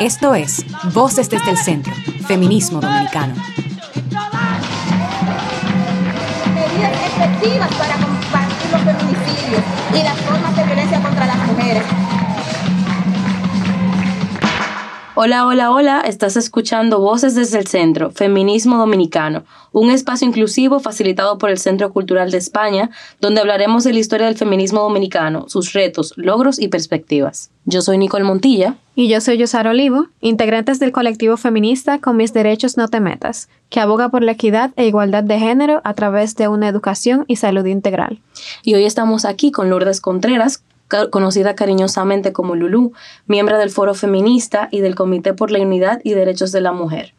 Esto es Voces desde el Centro, Feminismo Dominicano. Hola, hola, hola, estás escuchando Voces desde el Centro, Feminismo Dominicano, un espacio inclusivo facilitado por el Centro Cultural de España, donde hablaremos de la historia del feminismo dominicano, sus retos, logros y perspectivas. Yo soy Nicole Montilla. Y yo soy Yosar Olivo, integrantes del colectivo feminista Con mis derechos no te metas, que aboga por la equidad e igualdad de género a través de una educación y salud integral. Y hoy estamos aquí con Lourdes Contreras, conocida cariñosamente como Lulú, miembro del Foro Feminista y del Comité por la Unidad y Derechos de la Mujer.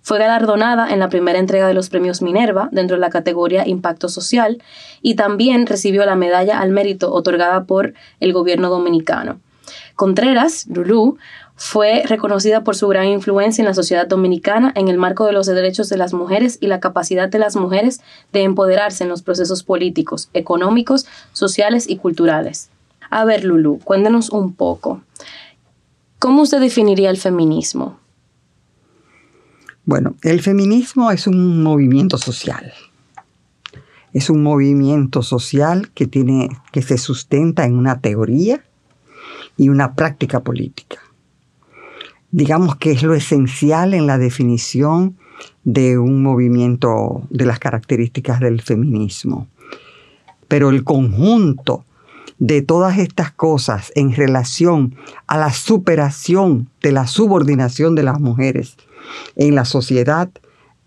Fue galardonada en la primera entrega de los premios Minerva dentro de la categoría Impacto Social y también recibió la medalla al mérito otorgada por el gobierno dominicano. Contreras, Lulú, fue reconocida por su gran influencia en la sociedad dominicana en el marco de los derechos de las mujeres y la capacidad de las mujeres de empoderarse en los procesos políticos, económicos, sociales y culturales. A ver, Lulu, cuéntenos un poco. ¿Cómo usted definiría el feminismo? Bueno, el feminismo es un movimiento social. Es un movimiento social que, tiene, que se sustenta en una teoría y una práctica política. Digamos que es lo esencial en la definición de un movimiento de las características del feminismo. Pero el conjunto de todas estas cosas en relación a la superación de la subordinación de las mujeres en la sociedad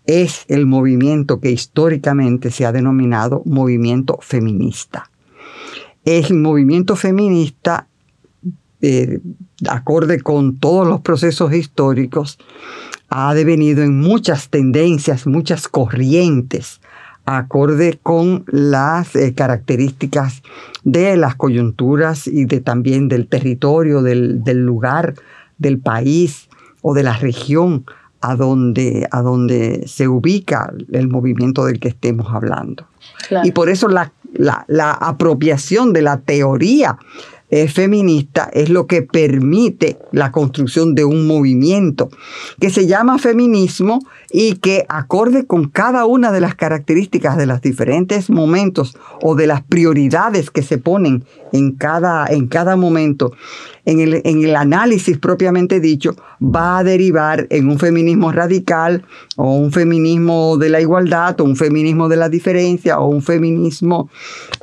es el movimiento que históricamente se ha denominado movimiento feminista. El movimiento feminista, eh, acorde con todos los procesos históricos, ha devenido en muchas tendencias, muchas corrientes acorde con las eh, características de las coyunturas y de también del territorio, del, lugar, del país o de la región a donde, a donde se ubica el movimiento del que estemos hablando. Y por eso la, la apropiación de la teoría feminista es lo que permite la construcción de un movimiento que se llama feminismo y que acorde con cada una de las características de los diferentes momentos o de las prioridades que se ponen en cada, en cada momento, en el, en el análisis propiamente dicho, va a derivar en un feminismo radical o un feminismo de la igualdad o un feminismo de la diferencia o un feminismo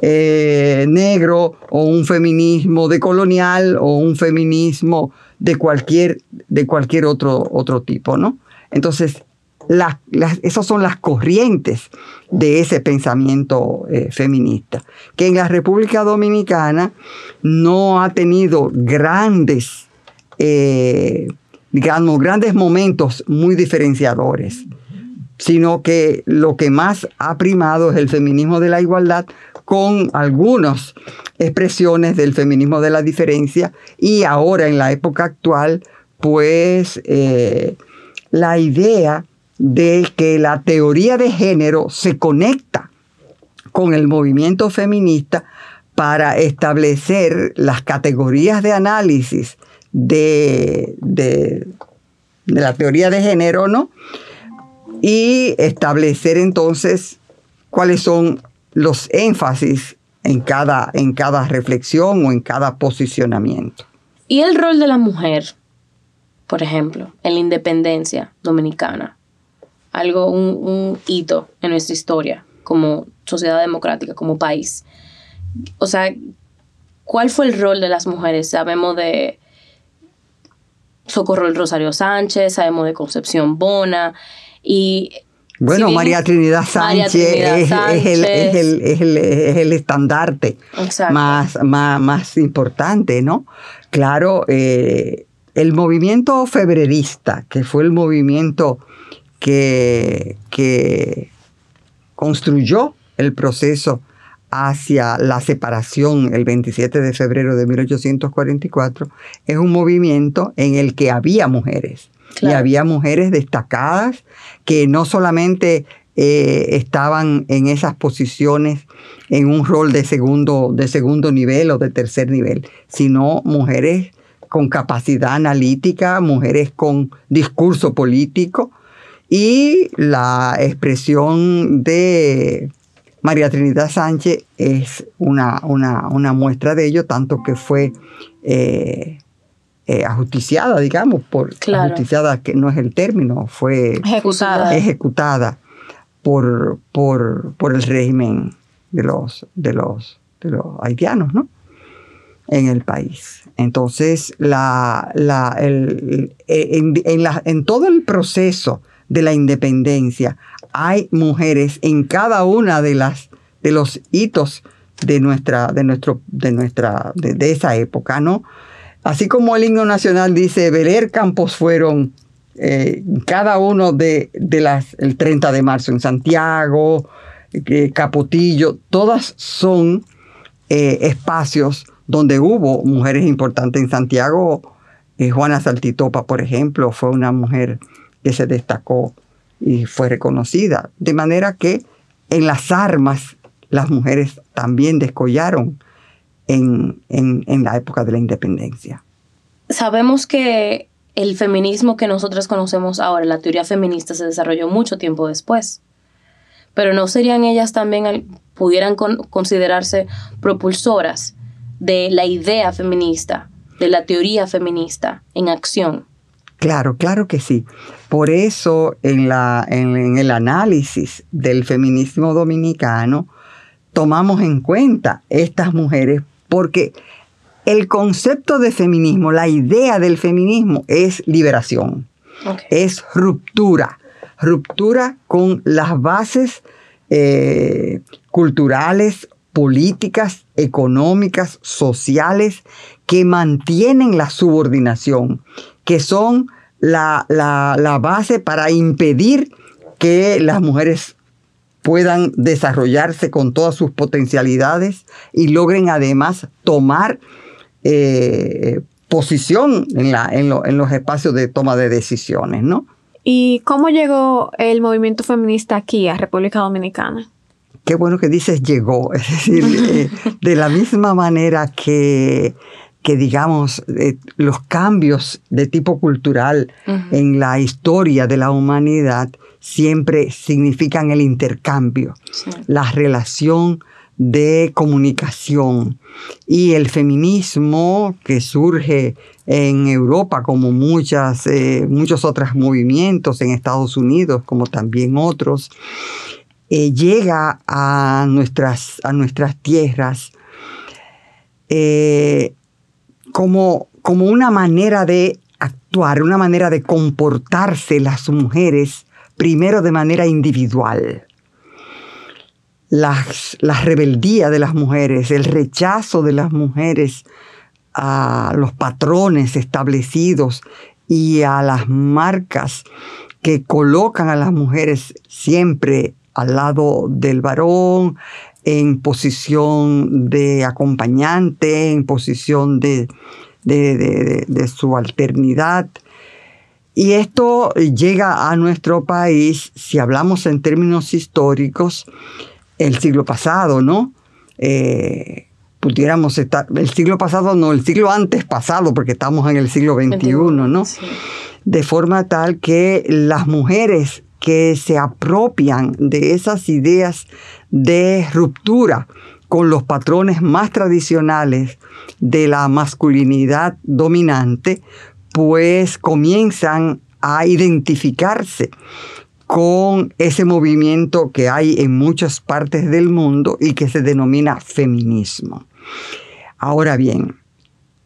eh, negro o un feminismo decolonial o un feminismo de cualquier, de cualquier otro, otro tipo, ¿no? Entonces, esas son las corrientes de ese pensamiento eh, feminista, que en la República Dominicana no ha tenido grandes, eh, grandes momentos muy diferenciadores, sino que lo que más ha primado es el feminismo de la igualdad con algunas expresiones del feminismo de la diferencia y ahora en la época actual, pues eh, la idea de que la teoría de género se conecta con el movimiento feminista para establecer las categorías de análisis de, de, la teoría de género, ¿no? Y establecer entonces cuáles son los énfasis en cada, en cada reflexión o en cada posicionamiento. ¿Y el rol de la mujer, por ejemplo, en la independencia dominicana? Algo, un, hito en nuestra historia como sociedad democrática, como país. O sea, ¿cuál fue el rol de las mujeres? Sabemos de Socorro el Rosario Sánchez, sabemos de Concepción Bona y... Bueno, María Trinidad Sánchez, es, el, estandarte más, más, más, importante, ¿no? Claro, eh, el movimiento febrerista, que fue el movimiento que, construyó el proceso hacia la separación el 27 de febrero de 1844, es un movimiento en el que había mujeres. Y había mujeres destacadas que no solamente eh, estaban en esas posiciones en un rol de segundo, de segundo nivel o de tercer nivel, sino mujeres con capacidad analítica, mujeres con discurso político y la expresión de María Trinidad Sánchez es una, una, muestra de ello, tanto que fue eh, eh, ajusticiada, digamos, por ajusticiada, que no es el término, fue ejecutada, ejecutada por, por, por el régimen de los, de los, de los haitianos, ¿no? En el país. Entonces, la, la, el, en, en, la, en todo el proceso de la independencia. Hay mujeres en cada una de las de los hitos de nuestra de nuestro de nuestra de, esa época no así como el himno nacional dice Beler Campos fueron eh, cada uno de, de, las el 30 de marzo en Santiago eh, Capotillo todas son eh, espacios donde hubo mujeres importantes en Santiago. Juana Saltitopa por ejemplo fue una mujer se destacó y fue reconocida. De manera que en las armas las mujeres también descollaron en, en, la época de la independencia. Sabemos que el feminismo que nosotros conocemos ahora, la teoría feminista, se desarrolló mucho tiempo después. Pero ¿no serían ellas también, pudieran considerarse propulsoras de la idea feminista, de la teoría feminista en acción? Claro, claro que sí. Por eso en, la, en, el análisis del feminismo dominicano tomamos en cuenta estas mujeres porque el concepto de feminismo, la idea del feminismo es liberación, es ruptura, ruptura con las bases eh, culturales, políticas, económicas, sociales que mantienen la subordinación que son la, base para impedir que las mujeres puedan desarrollarse con todas sus potencialidades y logren además tomar eh, posición en, la, en, los espacios de toma de decisiones, ¿no? ¿Y cómo llegó el movimiento feminista aquí a República Dominicana? Qué bueno que dices llegó, es decir, eh, de la misma manera que que digamos eh, los cambios de tipo cultural en la historia de la humanidad siempre significan el intercambio, la relación de comunicación y el feminismo que surge en Europa como muchas, eh, muchos otros movimientos en Estados Unidos como también otros, eh, llega a nuestras, a nuestras tierras como, como una manera de actuar, una manera de comportarse las mujeres, primero de manera individual. Las, la rebeldía de las mujeres, el rechazo de las mujeres a los patrones establecidos y a las marcas que colocan a las mujeres siempre al lado del varón, en posición de acompañante, en posición de, de, subalternidad. Y esto llega a nuestro país, si hablamos en términos históricos, el siglo pasado, ¿no? Eh, pudiéramos estar, el siglo pasado, no, el siglo antes pasado, porque estamos en el siglo XXI, ¿no? De forma tal que las mujeres que se apropian de esas ideas de ruptura con los patrones más tradicionales de la masculinidad dominante, pues comienzan a identificarse con ese movimiento que hay en muchas partes del mundo y que se denomina feminismo. Ahora bien,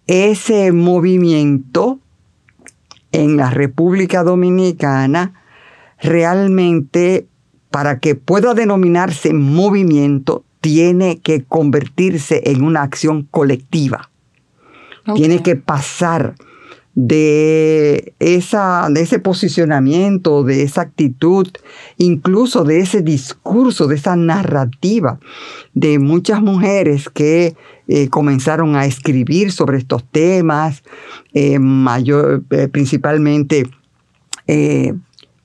ese movimiento en la República Dominicana realmente para que pueda denominarse movimiento, tiene que convertirse en una acción colectiva. Tiene que pasar de, esa, de ese posicionamiento, de esa actitud, incluso de ese discurso, de esa narrativa de muchas mujeres que eh, comenzaron a escribir sobre estos temas, eh, mayor, eh, principalmente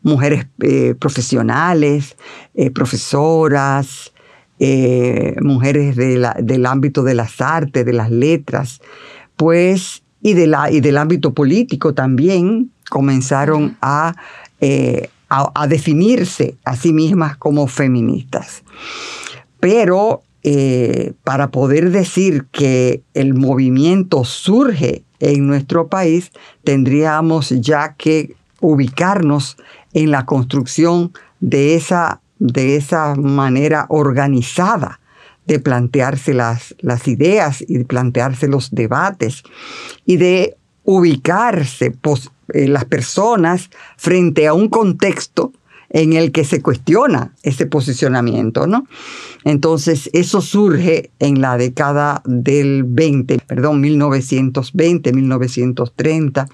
mujeres eh, profesionales, eh, profesoras, eh, mujeres del ámbito de las artes, de las letras, pues y, de la, y del ámbito político también comenzaron a, a, a definirse a sí mismas como feministas. Pero eh, para poder decir que el movimiento surge en nuestro país, tendríamos ya que ubicarnos en la construcción de esa, de esa manera organizada de plantearse las, las ideas y de plantearse los debates y de ubicarse eh, las personas frente a un contexto en el que se cuestiona ese posicionamiento, ¿no? Entonces, eso surge en la década del 20, perdón, 1920, 1930,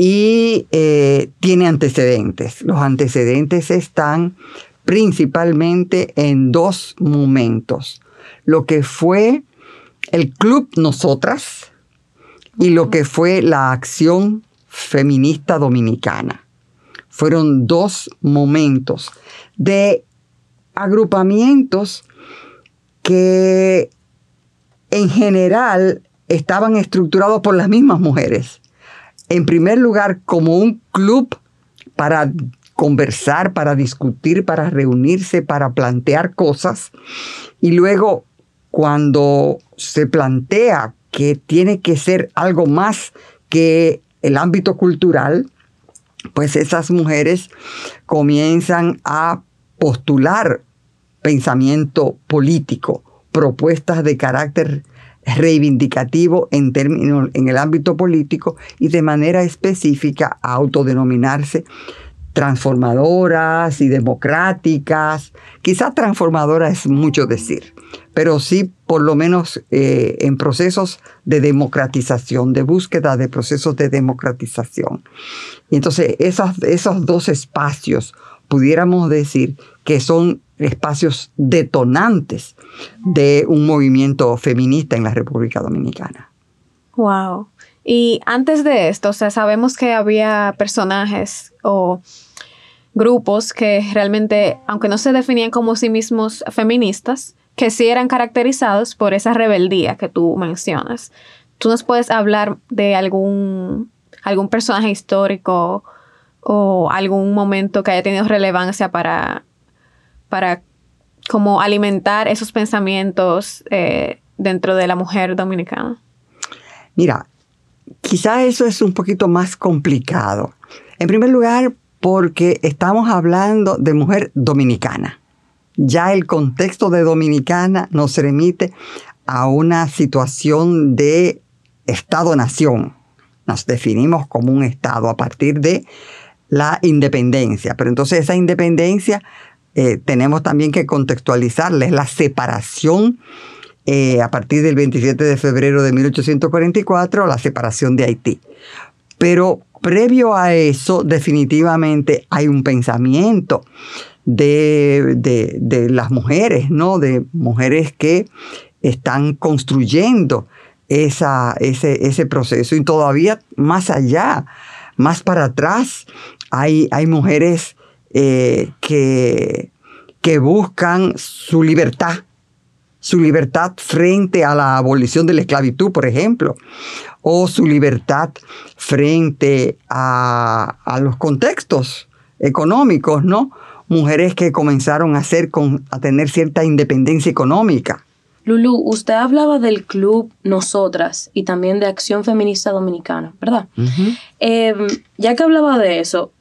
y eh, tiene antecedentes. Los antecedentes están principalmente en dos momentos. Lo que fue el Club Nosotras y lo que fue la acción feminista dominicana fueron dos momentos de agrupamientos que en general estaban estructurados por las mismas mujeres. En primer lugar, como un club para conversar, para discutir, para reunirse, para plantear cosas. Y luego, cuando se plantea que tiene que ser algo más que el ámbito cultural, pues esas mujeres comienzan a postular pensamiento político, propuestas de carácter reivindicativo en términos en el ámbito político y de manera específica a autodenominarse transformadoras y democráticas. Quizá transformadora es mucho decir, pero sí por lo menos eh, en procesos de democratización, de búsqueda de procesos de democratización. Y entonces esos dos espacios pudiéramos decir que son espacios detonantes de un movimiento feminista en la República Dominicana. Wow. Y antes de esto, o sea, sabemos que había personajes o grupos que realmente, aunque no se definían como sí mismos feministas, que sí eran caracterizados por esa rebeldía que tú mencionas. ¿Tú nos puedes hablar de algún, algún personaje histórico o algún momento que haya tenido relevancia para, para alimentar esos pensamientos eh, dentro de la mujer dominicana? Mira, quizá eso es un poquito más complicado. En primer lugar, porque estamos hablando de mujer dominicana. Ya el contexto de dominicana nos remite a una situación de Estado-nación. Nos definimos como un Estado a partir de la independencia. Pero entonces esa independencia eh, tenemos también que contextualizarla. Es la separación eh, a partir del 27 de febrero de 1844, la separación de Haití. Pero previo a eso, definitivamente hay un pensamiento de, las mujeres, ¿no? De mujeres que están construyendo esa, ese, ese, proceso. Y todavía más allá, más para atrás, hay, hay mujeres eh, que, que buscan su libertad, su libertad frente a la abolición de la esclavitud, por ejemplo, o su libertad frente a, los contextos económicos, ¿no? Mujeres que comenzaron a, hacer a tener cierta independencia económica. Lulu, usted hablaba del club Nosotras y también de Acción Feminista Dominicana, ¿verdad? Em, ya que hablaba de eso,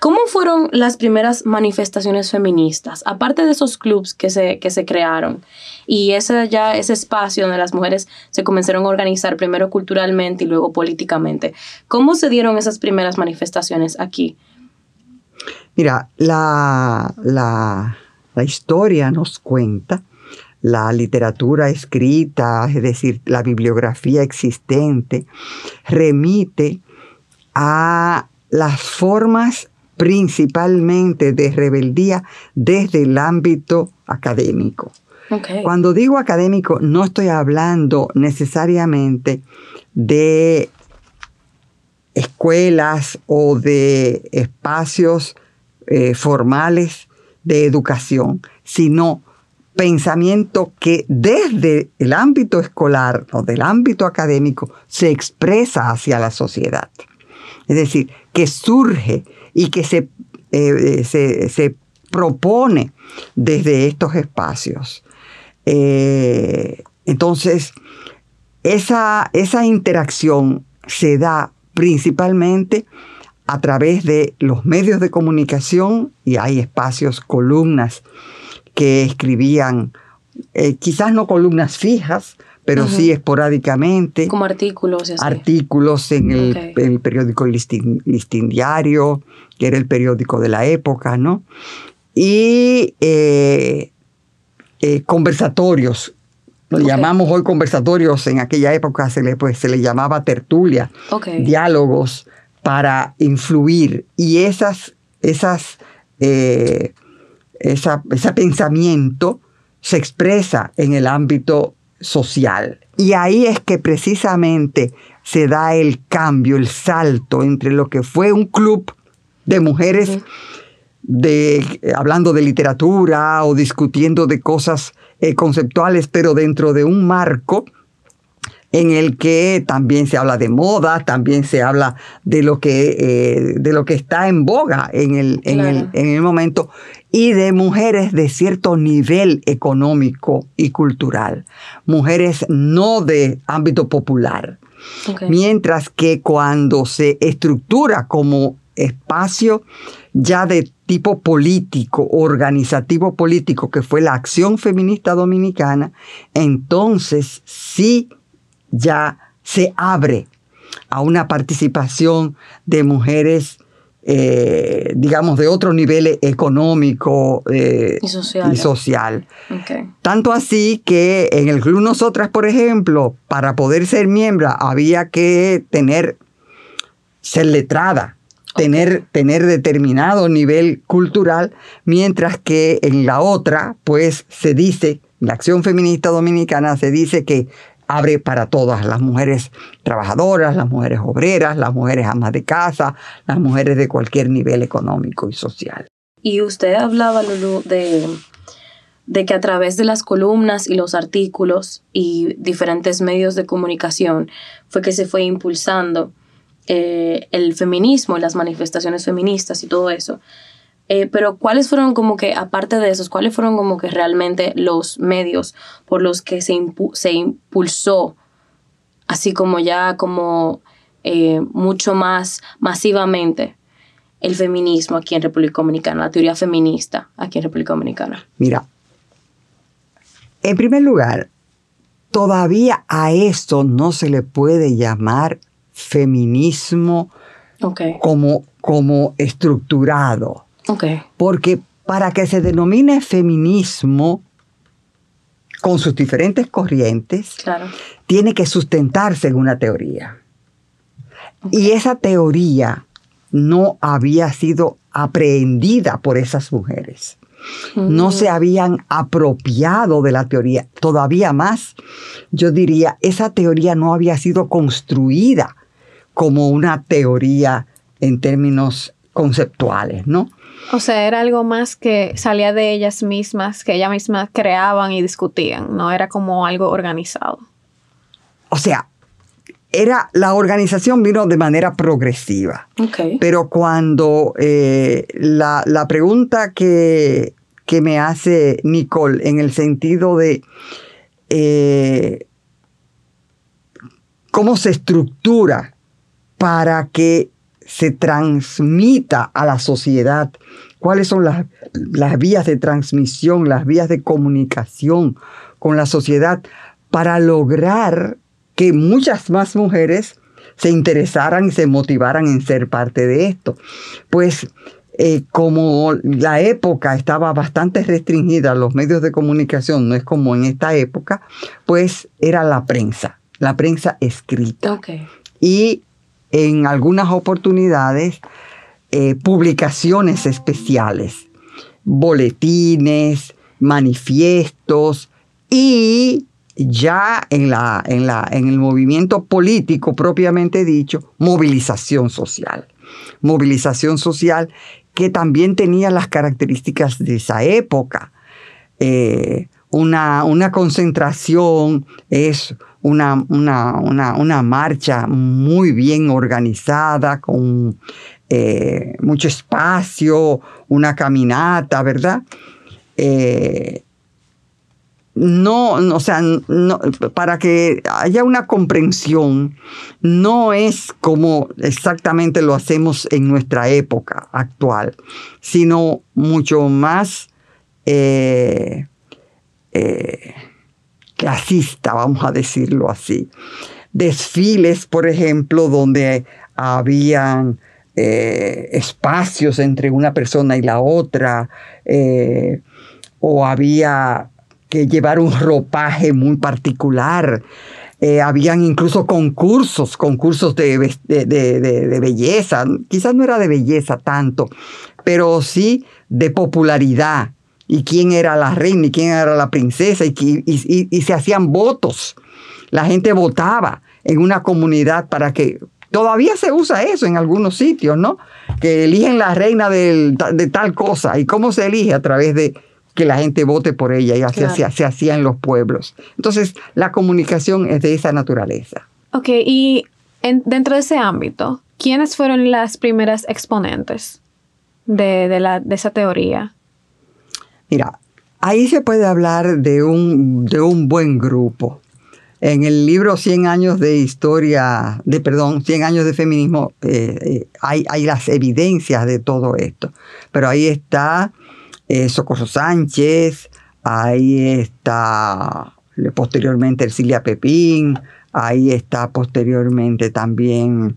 ¿Cómo fueron las primeras manifestaciones feministas? Aparte de esos clubs que se, que se crearon y ese, ya, ese espacio donde las mujeres se comenzaron a organizar primero culturalmente y luego políticamente. ¿Cómo se dieron esas primeras manifestaciones aquí? Mira, la, la, la historia nos cuenta, la literatura escrita, es decir, la bibliografía existente, remite a las formas principalmente de rebeldía desde el ámbito académico. Cuando digo académico, no estoy hablando necesariamente de escuelas o de espacios eh, formales de educación, sino pensamiento que desde el ámbito escolar o del ámbito académico se expresa hacia la sociedad. Es decir, que surge y que se, eh, se, se propone desde estos espacios. Eh, entonces, esa, esa interacción se da principalmente a través de los medios de comunicación y hay espacios, columnas que escribían, eh, quizás no columnas fijas, pero sí esporádicamente. Como artículos. Artículos en el, periódico Listín, Diario, que era el periódico de la época, ¿no? Y eh, eh, conversatorios. Lo llamamos hoy conversatorios, en aquella época se le, pues, se le llamaba tertulia, diálogos para influir. Y esas, esas, eh, ese pensamiento se expresa en el ámbito social. Y ahí es que precisamente se da el cambio, el salto entre lo que fue un club de mujeres de, hablando de literatura o discutiendo de cosas eh, conceptuales, pero dentro de un marco en el que también se habla de moda, también se habla de lo que, eh, de lo que está en boga en el, en, el, en el momento y de mujeres de cierto nivel económico y cultural, mujeres no de ámbito popular. Mientras que cuando se estructura como espacio ya de tipo político, organizativo político, que fue la acción feminista dominicana, entonces sí ya se abre a una participación de mujeres, eh, digamos, de otro nivel económico eh, y social. Tanto así que en el Club Nosotras, por ejemplo, para poder ser miembro había que tener, ser letrada, tener, tener determinado nivel cultural, mientras que en la otra, pues se dice, la acción feminista dominicana se dice que abre para todas las mujeres trabajadoras, las mujeres obreras, las mujeres amas de casa, las mujeres de cualquier nivel económico y social. Y usted hablaba, de que a través de las columnas y los artículos y diferentes medios de comunicación fue que se fue impulsando eh, el feminismo, las manifestaciones feministas y todo eso. Eh, pero ¿cuáles fueron como que, aparte de esos, cuáles fueron como que realmente los medios por los que se, se impulsó, así como ya como eh, mucho más masivamente, el feminismo aquí en República Dominicana, la teoría feminista aquí en República Dominicana? Mira, en primer lugar, todavía a esto no se le puede llamar feminismo como, como estructurado. Porque para que se denomine feminismo con sus diferentes corrientes, tiene que sustentarse en una teoría. Y esa teoría no había sido aprehendida por esas mujeres. No se habían apropiado de la teoría. Todavía más, yo diría, esa teoría no había sido construida como una teoría en términos conceptuales, ¿no? O sea, era algo más que salía de ellas mismas, que ellas mismas creaban y discutían, no era como algo organizado. O sea, era la organización vino de manera progresiva. Pero cuando eh, la, pregunta que, que, me hace Nicole en el sentido de eh, cómo se estructura para que se transmita a la sociedad cuáles son las, vías de transmisión, las vías de comunicación con la sociedad para lograr que muchas más mujeres se interesaran y se motivaran en ser parte de esto. Pues eh, como la época estaba bastante restringida, los medios de comunicación no es como en esta época, pues era la prensa, la prensa escrita. Y en algunas oportunidades eh, publicaciones especiales, boletines, manifiestos y ya en, la, en, la, en el movimiento político propiamente dicho, movilización social. Movilización social que también tenía las características de esa época. Eh, una, una concentración, es una, una, una, una marcha muy bien organizada, con eh, mucho espacio, una caminata, ¿verdad? Eh, no, o sea, no, para que haya una comprensión, no es como exactamente lo hacemos en nuestra época actual, sino mucho más eh, eh, clasista, vamos a decirlo así. Desfiles, por ejemplo, donde habían eh, espacios entre una persona y la otra, o había que llevar un ropaje muy particular. Eh, habían incluso concursos, concursos de, de, belleza. Quizás no era de belleza tanto, pero sí de popularidad. Y quién era la reina y quién era la princesa. Y, y, se hacían votos. La gente votaba en una comunidad para que... Todavía se usa eso en algunos sitios, ¿no? Que eligen la reina de, de tal cosa. ¿Y cómo se elige? A través de, que la gente vote por ella y así se, hacía en los pueblos. Entonces, la comunicación es de esa naturaleza. Ok, y dentro de ese ámbito, ¿quiénes fueron las primeras exponentes de, la, de esa teoría? Mira, ahí se puede hablar de un, de un buen grupo. En el libro 100 años de historia, de perdón, 100 años de feminismo, eh, eh, hay, hay, las evidencias de todo esto. Pero ahí está eh, Socorro Sánchez, ahí está posteriormente Ercilia Pepín, ahí está posteriormente también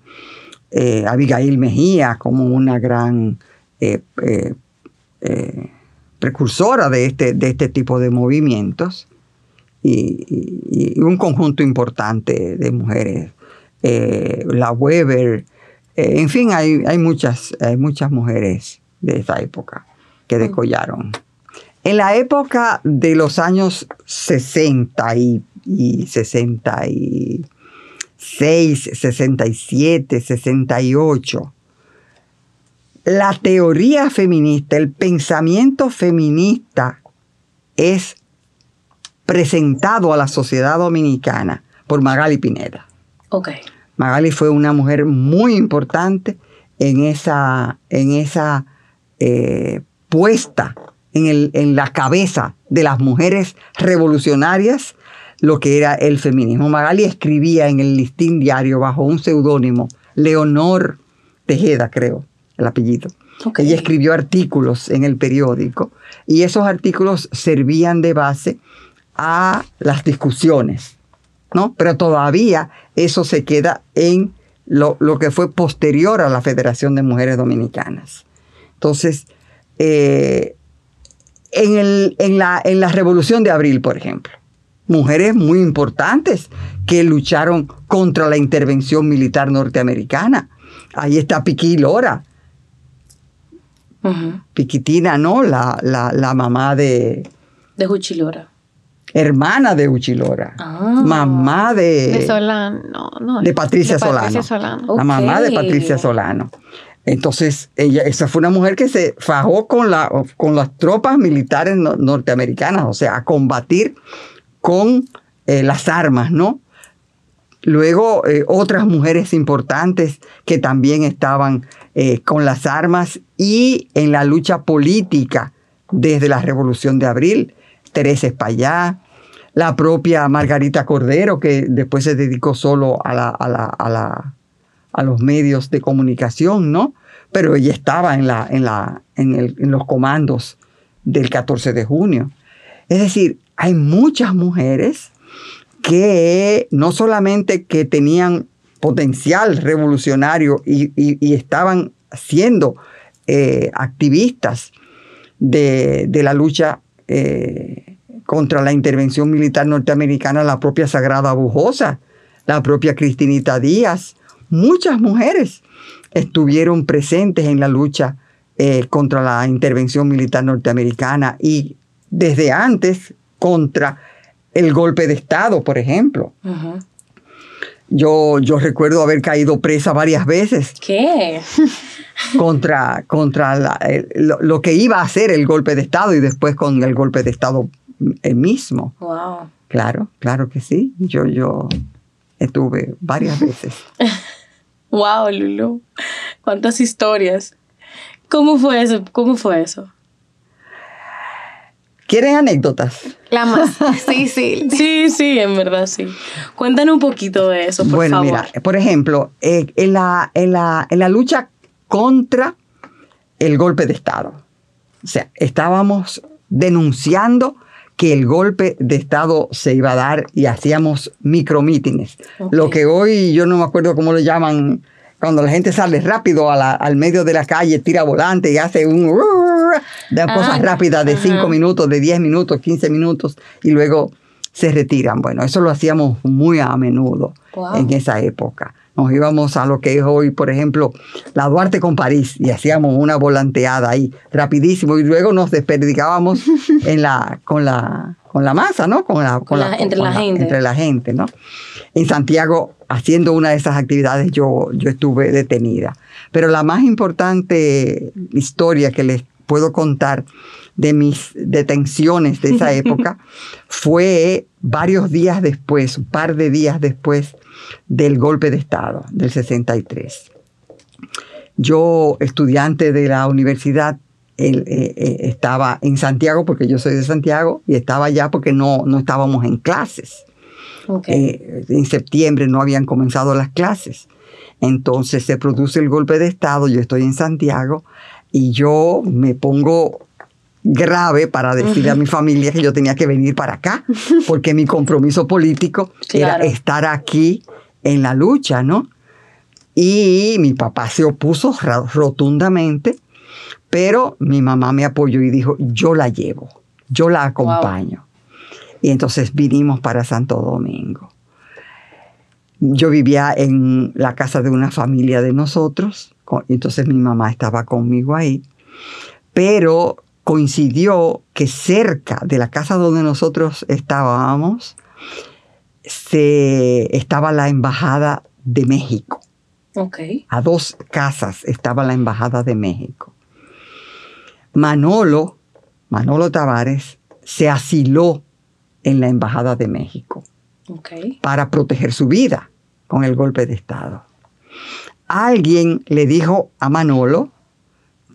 eh, Abigail Mejía como una gran eh, precursora de este, de este tipo de movimientos y, un conjunto importante de mujeres. la Weber, en fin, hay, hay, muchas, hay muchas mujeres de esa época que decollaron. En la época de los años 60 y, 66, 67, 68, la teoría feminista, el pensamiento feminista es presentado a la sociedad dominicana por Magali Pineda. Okay. Magali fue una mujer muy importante en esa, en esa eh, puesta en, el, en la cabeza de las mujeres revolucionarias lo que era el feminismo. Magali escribía en el listín diario bajo un seudónimo, Leonor Tejeda, creo, el apellido. Ella escribió artículos en el periódico y esos artículos servían de base a las discusiones, ¿no? Pero todavía eso se queda en lo, lo que fue posterior a la Federación de Mujeres Dominicanas. Entonces, eh, en, la, en la Revolución de Abril, por ejemplo. Mujeres muy importantes que lucharon contra la intervención militar norteamericana. Ahí está Piqui Lora. Piquitina, ¿no? La, la, mamá de... De Huchilora. Hermana de Uchilora. Ah. mamá de... De Solano. No, de Patricia, Solano. La mamá de Patricia Solano. Entonces, ella, esa fue una mujer que se fajó con, la, con las tropas militares norteamericanas, o sea, a combatir con eh, las armas, ¿no? Luego, eh, otras mujeres importantes que también estaban eh, con las armas y en la lucha política desde la Revolución de Abril, Teresa Espallá, la propia Margarita Cordero, que después se dedicó solo a la, a los medios de comunicación, ¿no? Pero ella estaba en, la, en, la, en, los comandos del 14 de junio. Es decir, hay muchas mujeres que no solamente que tenían potencial revolucionario y, estaban siendo eh, activistas de, la lucha eh, contra la intervención militar norteamericana, la propia Sagrada Bujosa, la propia Cristinita Díaz, muchas mujeres estuvieron presentes en la lucha eh, contra la intervención militar norteamericana y desde antes contra el golpe de Estado, por ejemplo. yo, yo recuerdo haber caído presa varias veces. ¿Qué? contra, contra lo, que iba a ser el golpe de Estado y después con el golpe de Estado el mismo. Wow. Claro, claro que sí. Yo, yo estuve varias veces. Wow, Lulu. Cuántas historias. ¿Cómo fue eso? ¿Cómo fue eso? ¿Quieren anécdotas? La más. Sí, sí. Sí, sí, en verdad sí. Cuéntanos un poquito de eso, por bueno, favor. mira, por ejemplo, eh, en, la, en, la, en la lucha contra el golpe de Estado, o sea, estábamos denunciando que el golpe de Estado se iba a dar y hacíamos micromítines. Ok. Lo que hoy yo no me acuerdo cómo lo llaman, cuando la gente sale rápido a la- al medio de la calle, tira volante y hace un... de Ah, cosas rápidas de ajá. 5 minutos, de 10 minutos, 15 minutos y luego se retiran. Bueno, eso lo hacíamos muy a menudo Wow. en esa época. Nos íbamos a lo que es hoy, por ejemplo, la Duarte con París y hacíamos una volanteada ahí rapidísimo y luego nos desperdigábamos en la, con, la, con la masa, ¿no? Con la, Con la- entre con la gente. Entre la gente, ¿no? En Santiago, haciendo una de esas actividades, yo, yo estuve detenida. Pero la más importante historia que les puedo contar de mis detenciones de esa época fue varios días después, un par de días después del golpe de Estado del 63. Yo, estudiante de la universidad, el- eh, eh, estaba en Santiago, porque yo soy de Santiago, y estaba allá porque no, no estábamos en clases. Ok. Eh, en septiembre no habían comenzado las clases. Entonces se produce el golpe de Estado, yo estoy en Santiago y yo me pongo grave para decirle a mi familia que yo tenía que venir para acá, porque mi compromiso político Claro. era estar aquí en la lucha, ¿no? Y mi papá se opuso rotundamente, pero mi mamá me apoyó y dijo, yo la llevo, yo la acompaño. Y entonces vinimos para Santo Domingo. Yo vivía en la casa de una familia de nosotros, entonces mi mamá estaba conmigo ahí, pero coincidió que cerca de la casa donde nosotros estábamos, se, estaba la Embajada de México. A dos casas estaba la Embajada de México. Manolo, Manolo Tavares, se asiló en la Embajada de México para proteger su vida con el golpe de Estado. Alguien le dijo a Manolo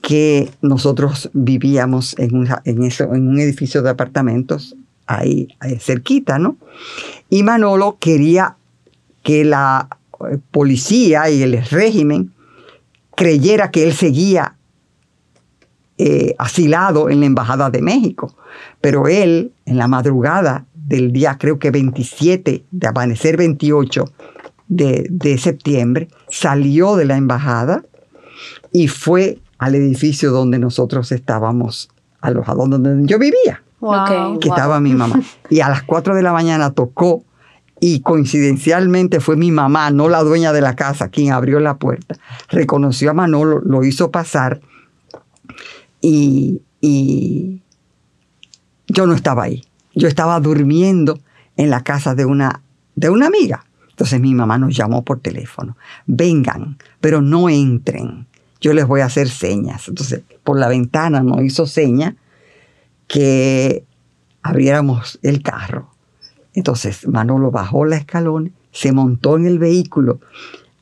que nosotros vivíamos en, un edificio de apartamentos ahí, ahí cerquita, ¿no? Y Manolo quería que la eh, policía y el régimen creyera que él seguía eh, asilado en la Embajada de México. Pero él, en la madrugada del día, creo que 27, de amanecer 28 de, de septiembre, salió de la embajada y fue al edificio donde nosotros estábamos alojados, donde yo vivía Wow. Que Wow. estaba mi mamá. Y a las 4 de la mañana tocó y coincidencialmente fue mi mamá, no la dueña de la casa, quien abrió la puerta. Reconoció a Manolo, lo hizo pasar y, y yo no estaba ahí. Yo estaba durmiendo en la casa de una, de una amiga. Entonces mi mamá nos llamó por teléfono. Vengan, pero no entren. Yo les voy a hacer señas. Entonces, por la ventana nos hizo señas que abriéramos el carro. Entonces Manolo bajó la escalón, se montó en el vehículo,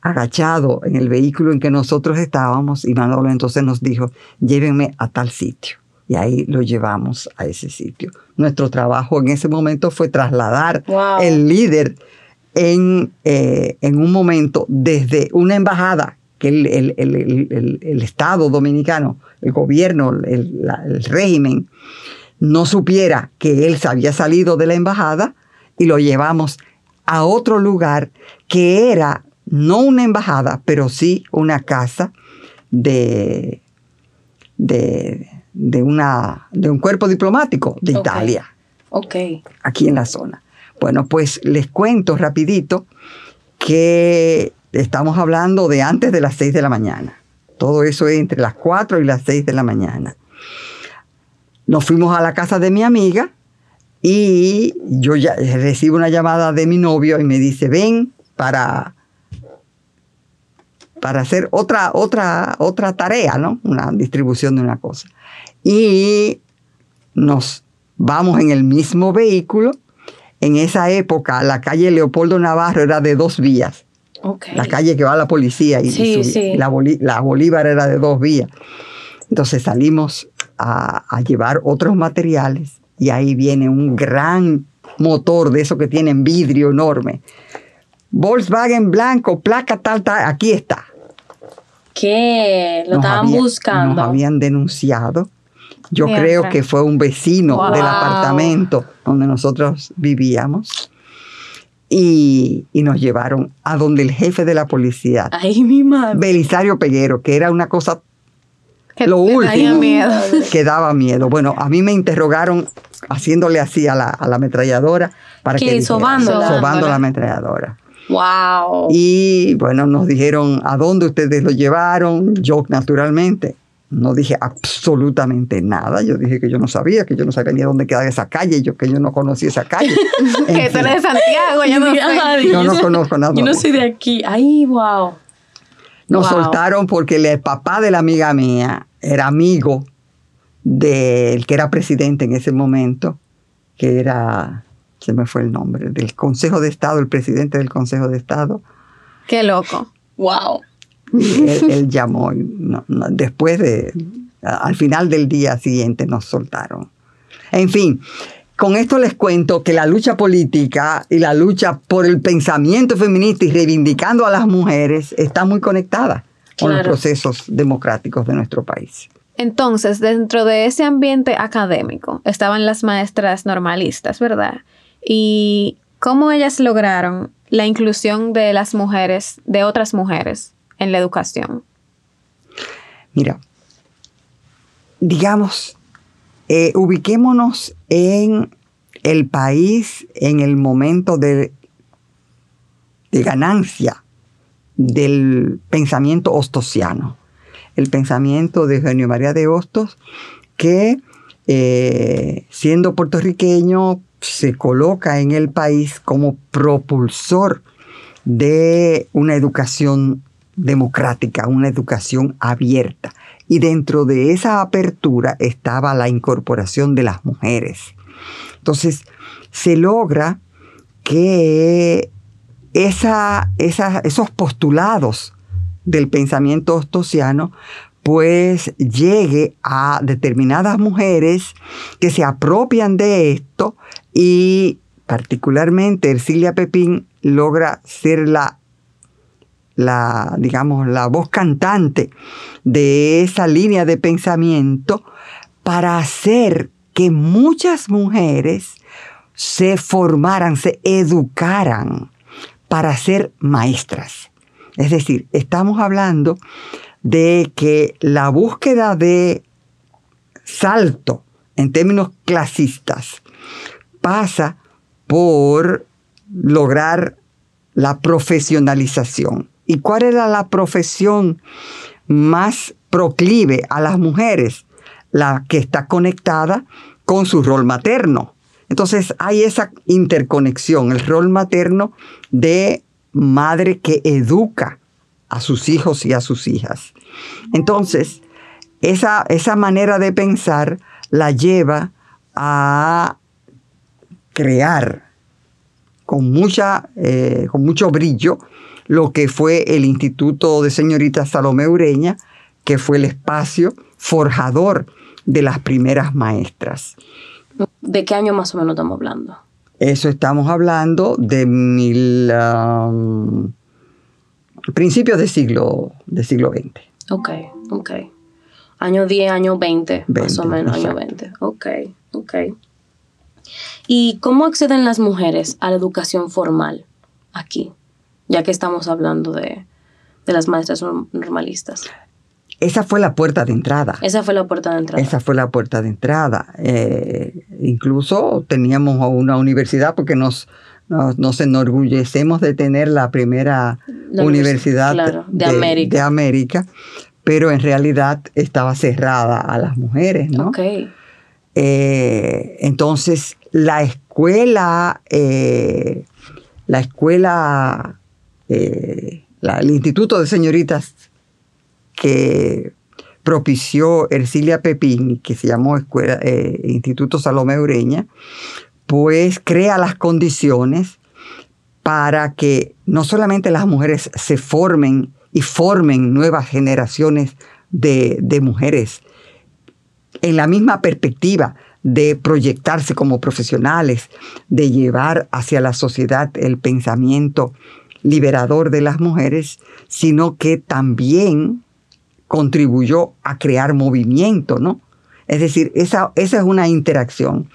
agachado en el vehículo en que nosotros estábamos, y Manolo entonces nos dijo, llévenme a tal sitio. Y ahí lo llevamos a ese sitio. Nuestro trabajo en ese momento fue trasladar Wow. el líder en, eh, en un momento desde una embajada que el, el- el- el- Estado dominicano, el gobierno, el, la- el régimen, no supiera que él se había salido de la embajada y lo llevamos a otro lugar que era no una embajada, pero sí una casa de, de, de una, de un cuerpo diplomático de. Italia Ok. aquí en la zona. Bueno, pues les cuento rapidito que estamos hablando de antes de las 6 de la mañana. Todo eso es entre las 4 y las 6 de la mañana. Nos fuimos a la casa de mi amiga y yo ya recibo una llamada de mi novio y me dice, ven para, para hacer otra, otra, otra tarea, ¿no? Una distribución de una cosa. Y nos vamos en el mismo vehículo. En esa época la calle Leopoldo Navarro era de dos vías. La calle que va a la policía y, Sí, y sí. y la, Bolí- la Bolívar era de dos vías. Entonces salimos a, a llevar otros materiales y ahí viene un gran motor de esos que tienen vidrio enorme. Volkswagen blanco, placa tal, tal, aquí está. ¿Qué? Lo Nos estaban había- buscando. Nos habían denunciado. Yo creo que fue un vecino Wow. del apartamento donde nosotros vivíamos. Y, y nos llevaron a donde el jefe de la policía, Ay, mi madre. Belisario Peguero, que era una cosa Que Lo último. miedo. que daba miedo. Bueno, a mí me interrogaron haciéndole así a la, a la ametralladora para ¿Qué? que dijera, Sobándola. sobando la ametralladora. Wow. Y bueno, nos dijeron a dónde ustedes lo llevaron. Yo, naturalmente, no dije absolutamente nada. Yo dije que yo no sabía, que yo no sabía ni dónde quedaba esa calle, yo que yo no conocía esa calle. Que tú eres de Santiago, yo no sé. Yo no conozco nada. Yo no soy de aquí. Ay, wow. Nos Wow. soltaron porque el papá de la amiga mía era amigo del que era presidente en ese momento, que era, se me fue el nombre, del Consejo de Estado, el presidente del Consejo de Estado. Qué loco. Wow. Él, él llamó y no- no, después de, al final del día siguiente nos soltaron. En fin, con esto les cuento que la lucha política y la lucha por el pensamiento feminista y reivindicando a las mujeres está muy conectada con los procesos democráticos de nuestro país. Entonces, dentro de ese ambiente académico estaban las maestras normalistas, ¿verdad? Y cómo ellas lograron la inclusión de las mujeres, de otras mujeres, en la educación. Mira, digamos, eh, ubiquémonos en el país en el momento de, de ganancia del pensamiento ostosiano, el pensamiento de Eugenio María de Hostos, que eh, siendo puertorriqueño se coloca en el país como propulsor de una educación democrática, una educación abierta. Y dentro de esa apertura estaba la incorporación de las mujeres. Entonces, se logra que esa, esos postulados del pensamiento ostosiano pues llegue a determinadas mujeres que se apropian de esto y particularmente Ercilia Pepín logra ser la, la, digamos, la voz cantante de esa línea de pensamiento para hacer que muchas mujeres se formaran, se educaran para ser maestras. Es decir, estamos hablando de que la búsqueda de salto en términos clasistas pasa por lograr la profesionalización. ¿Y cuál era la profesión más proclive a las mujeres? La que está conectada con su rol materno. Entonces hay esa interconexión, el rol materno de madre que educa a sus hijos y a sus hijas. Entonces, esa, esa manera de pensar la lleva a crear con, mucha, eh, con mucho brillo lo que fue el Instituto de Señorita Salomé Ureña, que fue el espacio forjador de las primeras maestras. ¿De qué año más o menos estamos hablando? Eso estamos hablando de mil, um, principios del siglo, del siglo XX. Ok, ok. Año 10, año 20, más o 20, menos, año exacto. 20. Ok, ok. ¿Y cómo acceden las mujeres a la educación formal aquí? Ya que estamos hablando de, de las maestras norm- normalistas. Esa fue la puerta de entrada. Esa fue la puerta de entrada. Esa fue la puerta de entrada. Eh, incluso teníamos una universidad porque nos, nos, nos enorgullecemos de tener la primera La universidad claro, de América. de América, pero en realidad estaba cerrada a las mujeres, ¿no? Ok. Eh, entonces, la escuela, eh, la escuela, eh, el Instituto de Señoritas que propició Ercilia Pepín, que se llamó eh, Instituto Salomé Ureña, pues crea las condiciones para que no solamente las mujeres se formen y formen nuevas generaciones de mujeres en la misma perspectiva de proyectarse como profesionales, de llevar hacia la sociedad el pensamiento liberador de las mujeres, sino que también contribuyó a crear movimiento, ¿no? Es decir, esa, esa es una interacción.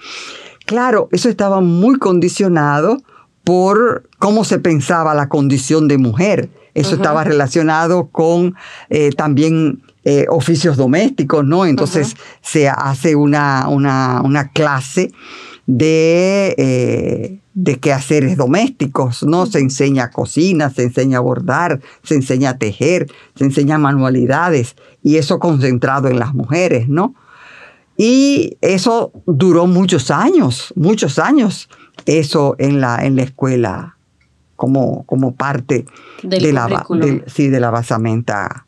Claro, eso estaba muy condicionado por cómo se pensaba la condición de mujer. Eso estaba relacionado con eh, también eh, oficios domésticos, ¿no? Entonces se hace una, una, una clase de, eh, de quehaceres domésticos, ¿no? Se enseña cocina, se enseña a bordar, se enseña a tejer, se enseña manualidades y eso concentrado en las mujeres, ¿no? Y eso duró muchos años, muchos años, eso en la, en la escuela como, como parte de la, sí, de la basamenta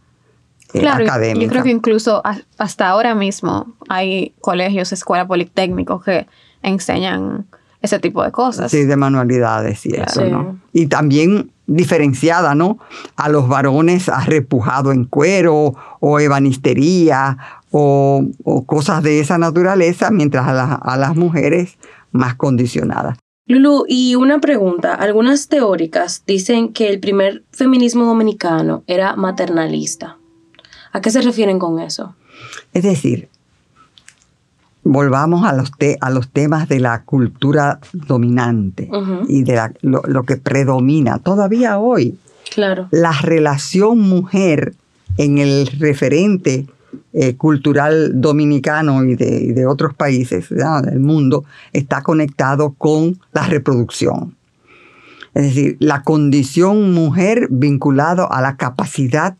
eh, claro, académica. Yo creo que incluso hasta ahora mismo hay colegios, escuelas politécnicos que enseñan ese tipo de cosas. Sí, de manualidades y eso, ¿no? Y también diferenciada, ¿no? A los varones ha repujado en cuero o ebanistería o, cosas de esa naturaleza, mientras a, a las mujeres más condicionadas. Lulu, y una pregunta. Algunas teóricas dicen que el primer feminismo dominicano era maternalista. ¿A qué se refieren con eso? Es decir, volvamos a los, a los temas de la cultura dominante y de lo, que predomina todavía hoy. Claro. La relación mujer en el referente eh, cultural dominicano y de, otros países del mundo está conectado con la reproducción. Es decir, la condición mujer vinculado a la capacidad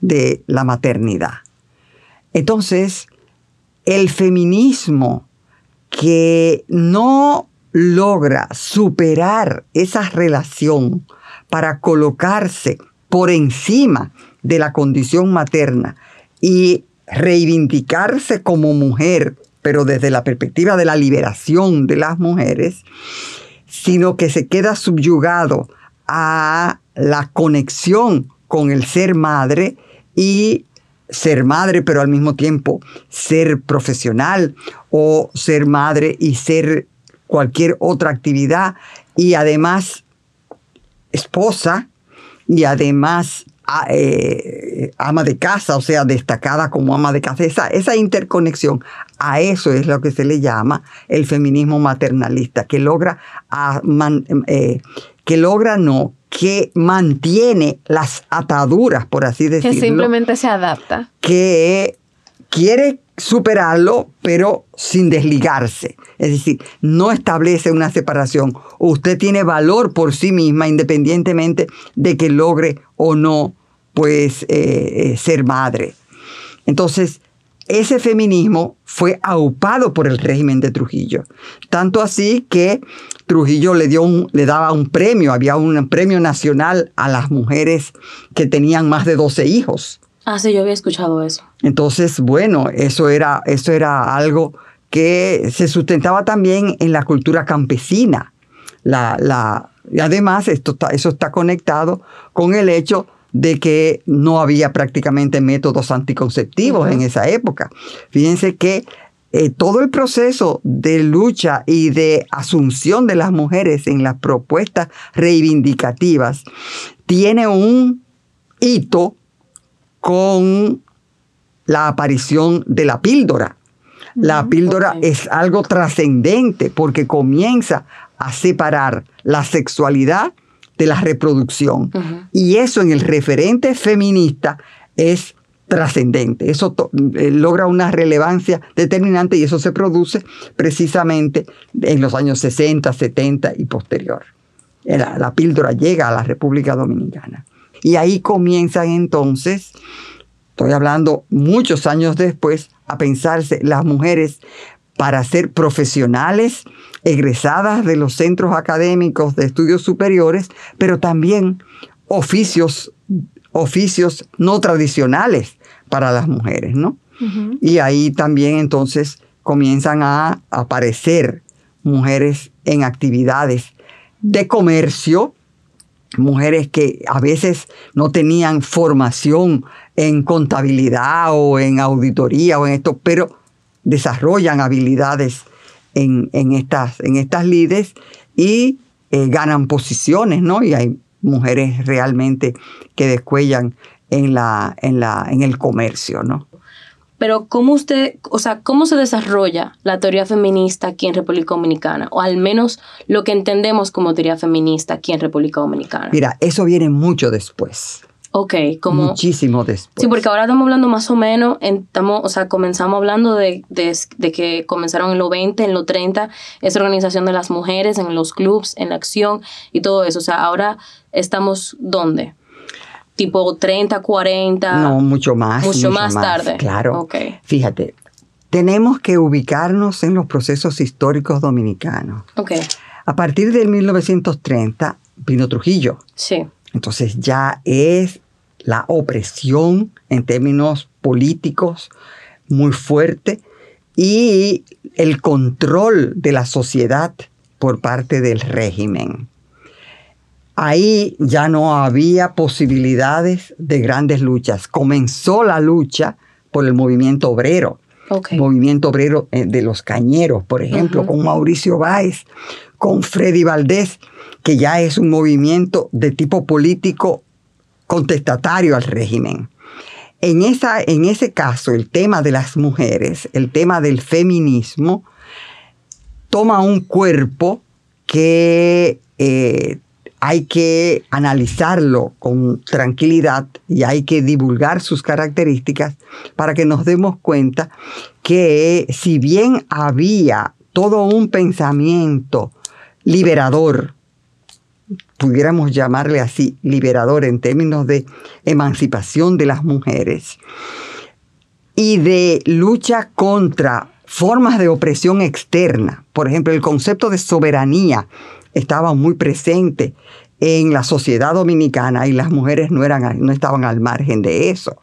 de la maternidad. Entonces, el feminismo que no logra superar esa relación para colocarse por encima de la condición materna y reivindicarse como mujer, pero desde la perspectiva de la liberación de las mujeres, sino que se queda subyugado a la conexión con el ser madre y ser madre, pero al mismo tiempo ser profesional o ser madre y ser cualquier otra actividad y además esposa y además eh, ama de casa, o sea, destacada como ama de casa. Esa, esa interconexión, a eso es lo que se le llama el feminismo maternalista, que logra, eh, que logra no, que mantiene las ataduras, por así decirlo. Que simplemente se adapta. Que quiere superarlo, pero sin desligarse. Es decir, no establece una separación. Usted tiene valor por sí misma, independientemente de que logre o no, pues, eh, eh, ser madre. Entonces, ese feminismo fue aupado por el régimen de Trujillo. Tanto así que Trujillo le, dio un, le daba un premio, había un premio nacional a las mujeres que tenían más de 12 hijos. Ah, sí, yo había escuchado eso. Entonces, bueno, eso era, eso era algo que se sustentaba también en la cultura campesina. La, la, y además, esto eso está conectado con el hecho de que no había prácticamente métodos anticonceptivos en esa época. Fíjense que eh, todo el proceso de lucha y de asunción de las mujeres en las propuestas reivindicativas tiene un hito con la aparición de la píldora. La píldora es algo trascendente porque comienza a separar la sexualidad de la reproducción. Y eso en el referente feminista es trascendente. Eso eh, logra una relevancia determinante y eso se produce precisamente en los años 60, 70 y posterior. La, la píldora llega a la República Dominicana. Y ahí comienzan entonces, estoy hablando muchos años después, a pensarse las mujeres para ser profesionales egresadas de los centros académicos de estudios superiores, pero también oficios oficios no tradicionales para las mujeres, ¿no? Y ahí también entonces comienzan a aparecer mujeres en actividades de comercio, mujeres que a veces no tenían formación en contabilidad o en auditoría o en esto, pero desarrollan habilidades en, estas, en estas lides y eh, ganan posiciones, ¿no? Y hay mujeres realmente que descuellan en, la, en, la, en el comercio, ¿no? Pero ¿cómo usted, o sea, cómo se desarrolla la teoría feminista aquí en República Dominicana? O al menos lo que entendemos como teoría feminista aquí en República Dominicana. Mira, eso viene mucho después. Ok, como... Muchísimo después. Sí, porque ahora estamos hablando más o menos, estamos, o sea, comenzamos hablando de, de, que comenzaron en los 20, en los 30, esa organización de las mujeres, en los clubs, en la acción y todo eso. O sea, ahora estamos, ¿dónde? Tipo 30, 40. No, mucho más. Mucho, más, tarde. Claro. Okay. Fíjate, tenemos que ubicarnos en los procesos históricos dominicanos. Ok. A partir del 1930 vino Trujillo. Sí. Entonces ya es la opresión en términos políticos muy fuerte y el control de la sociedad por parte del régimen. Ahí ya no había posibilidades de grandes luchas. Comenzó la lucha por el movimiento obrero. Movimiento obrero eh, de los cañeros, por ejemplo, con Mauricio Báez, con Freddy Valdés, que ya es un movimiento de tipo político contestatario al régimen. En, esa, en ese caso, el tema de las mujeres, el tema del feminismo, toma un cuerpo que eh, hay que analizarlo con tranquilidad y hay que divulgar sus características para que nos demos cuenta que si bien había todo un pensamiento liberador, pudiéramos llamarle así, liberador en términos de emancipación de las mujeres y de lucha contra formas de opresión externa. Por ejemplo, el concepto de soberanía estaba muy presente en la sociedad dominicana y las mujeres no, eran, no estaban al margen de eso.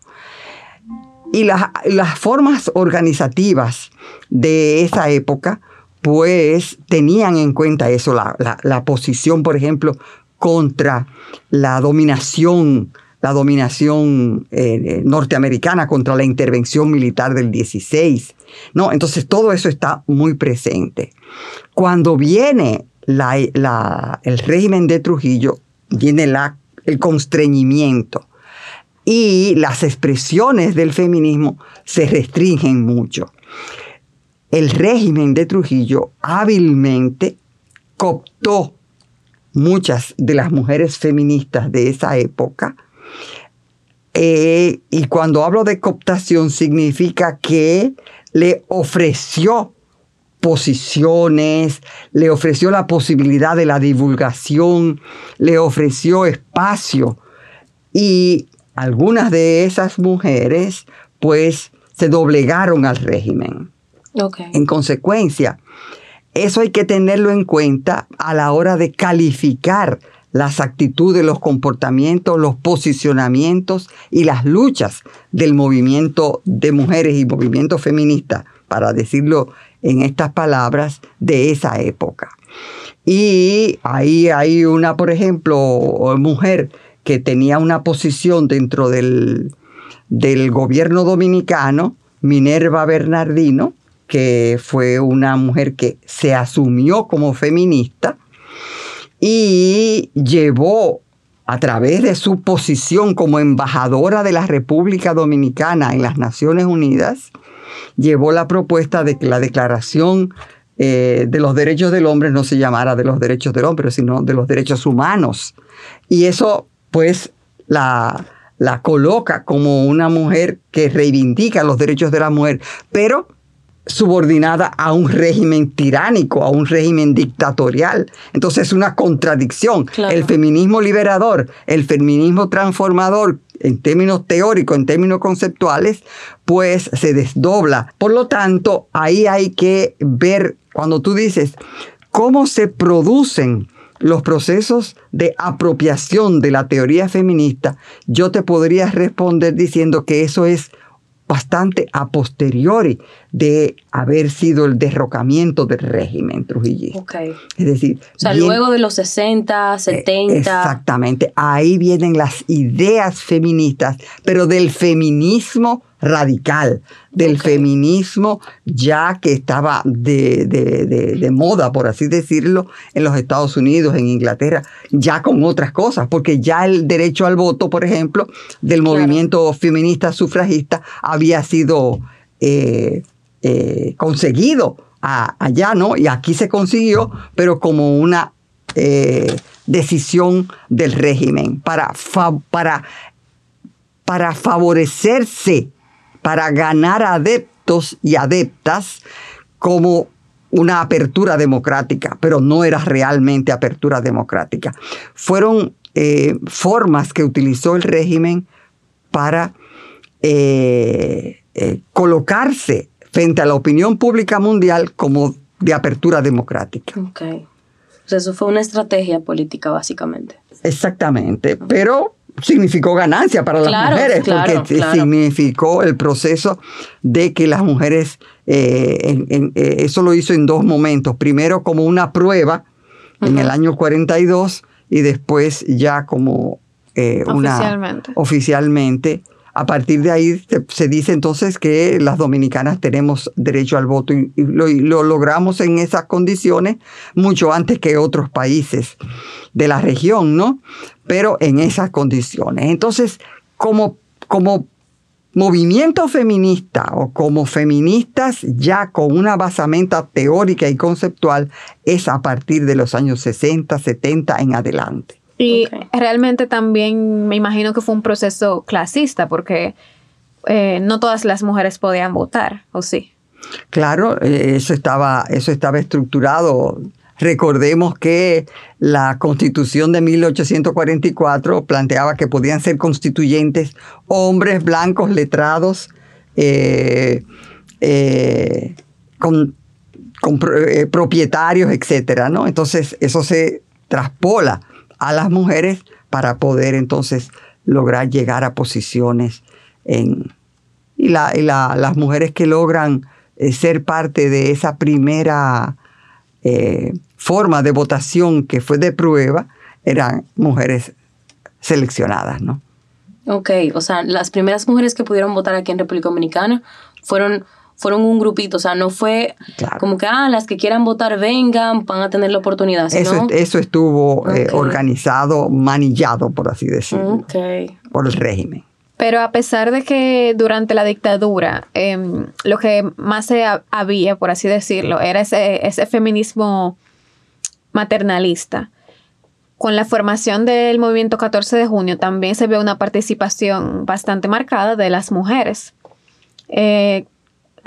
Y las, las formas organizativas de esa época pues tenían en cuenta eso, la, posición, por ejemplo, contra la dominación, la dominación eh, eh, norteamericana, contra la intervención militar del 16. ¿no? Entonces todo eso está muy presente. Cuando viene el régimen de Trujillo, viene la, el constreñimiento y las expresiones del feminismo se restringen mucho el régimen de Trujillo hábilmente cooptó muchas de las mujeres feministas de esa época. Eh, y cuando hablo de cooptación significa que le ofreció posiciones, le ofreció la posibilidad de la divulgación, le ofreció espacio. Y algunas de esas mujeres pues se doblegaron al régimen. En consecuencia, eso hay que tenerlo en cuenta a la hora de calificar las actitudes, los comportamientos, los posicionamientos y las luchas del movimiento de mujeres y movimiento feminista, para decirlo en estas palabras, de esa época. Y ahí hay una, por ejemplo, mujer que tenía una posición dentro del, del gobierno dominicano, Minerva Bernardino, que fue una mujer que se asumió como feminista y llevó a través de su posición como embajadora de la República Dominicana en las Naciones Unidas, llevó la propuesta de que la declaración eh, de los derechos del hombre no se llamara de los derechos del hombre, sino de los derechos humanos. Y eso, pues, la, la coloca como una mujer que reivindica los derechos de la mujer, pero subordinada a un régimen tiránico, a un régimen dictatorial. Entonces es una contradicción. El feminismo liberador, el feminismo transformador, en términos teóricos, en términos conceptuales, pues se desdobla. Por lo tanto, ahí hay que ver, cuando tú dices, cómo se producen los procesos de apropiación de la teoría feminista, yo te podría responder diciendo que eso es bastante a posteriori de haber sido el derrocamiento del régimen trujillista. Ok. Es decir, O sea, bien- luego de los 60, 70. eh, Exactamente. Ahí vienen las ideas feministas, pero del feminismo radical, del feminismo ya que estaba de, de- de- de moda, por así decirlo, en los Estados Unidos, en Inglaterra, ya con otras cosas, porque ya el derecho al voto, por ejemplo, del Claro. movimiento feminista sufragista había sido eh, eh, conseguido a- allá, ¿no? Y aquí se consiguió, pero como una eh, decisión del régimen para, fa- para, para favorecerse, para ganar adeptos y adeptas como una apertura democrática, pero no era realmente apertura democrática. Fueron eh, formas que utilizó el régimen para eh, eh, colocarse frente a la opinión pública mundial como de apertura democrática. Ok. O sea, eso fue una estrategia política, básicamente. Exactamente, pero significó ganancia para las mujeres, claro, porque claro. significó el proceso de que las mujeres, eh, en- en- eh, eso lo hizo en dos momentos, primero como una prueba en el año 42 y después ya como eh, una Oficialmente. oficialmente. A partir de ahí se, dice entonces que las dominicanas tenemos derecho al voto y, y lo, y lo logramos en esas condiciones mucho antes que otros países de la región, ¿no? Pero en esas condiciones. Entonces, como, como movimiento feminista o como feministas ya con una basamenta teórica y conceptual es a partir de los años 60, 70 en adelante. Y realmente también me imagino que fue un proceso clasista porque eh, no todas las mujeres podían votar, ¿o sí? Claro, eh, eso estaba, eso estaba estructurado. Recordemos que la constitución de 1844 planteaba que podían ser constituyentes hombres blancos letrados eh, eh, con, con pro- propietarios, etcétera, ¿no? Entonces eso se traspola a las mujeres para poder entonces lograr llegar a posiciones en, y, la- y la- las mujeres que logran eh, ser parte de esa primera eh, forma de votación que fue de prueba eran mujeres seleccionadas, ¿no? Ok, o sea, las primeras mujeres que pudieron votar aquí en República Dominicana fueron, fueron un grupito, o sea, no fue Claro. como que, ah, las que quieran votar vengan, van a tener la oportunidad, Eso, sino... eso estuvo eh, Ok. organizado, manillado, por así decirlo, por el régimen. Pero a pesar de que durante la dictadura em, lo que más se ha- había, por así decirlo, era ese, ese feminismo maternalista, con la formación del movimiento 14 de junio también se ve una participación bastante marcada de las mujeres. Eh,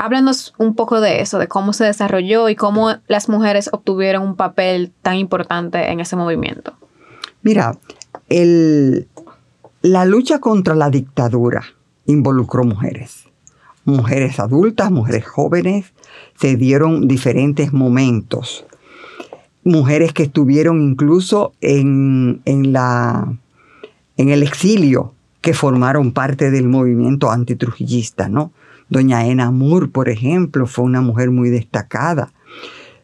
háblanos un poco de eso, de cómo se desarrolló y cómo las mujeres obtuvieron un papel tan importante en ese movimiento. Mira, la lucha contra la dictadura involucró mujeres. Mujeres adultas, mujeres jóvenes, se dieron diferentes momentos. Mujeres que estuvieron incluso en, en el exilio, que formaron parte del movimiento antitrujillista, ¿no? Doña Ena Moore, por ejemplo, fue una mujer muy destacada.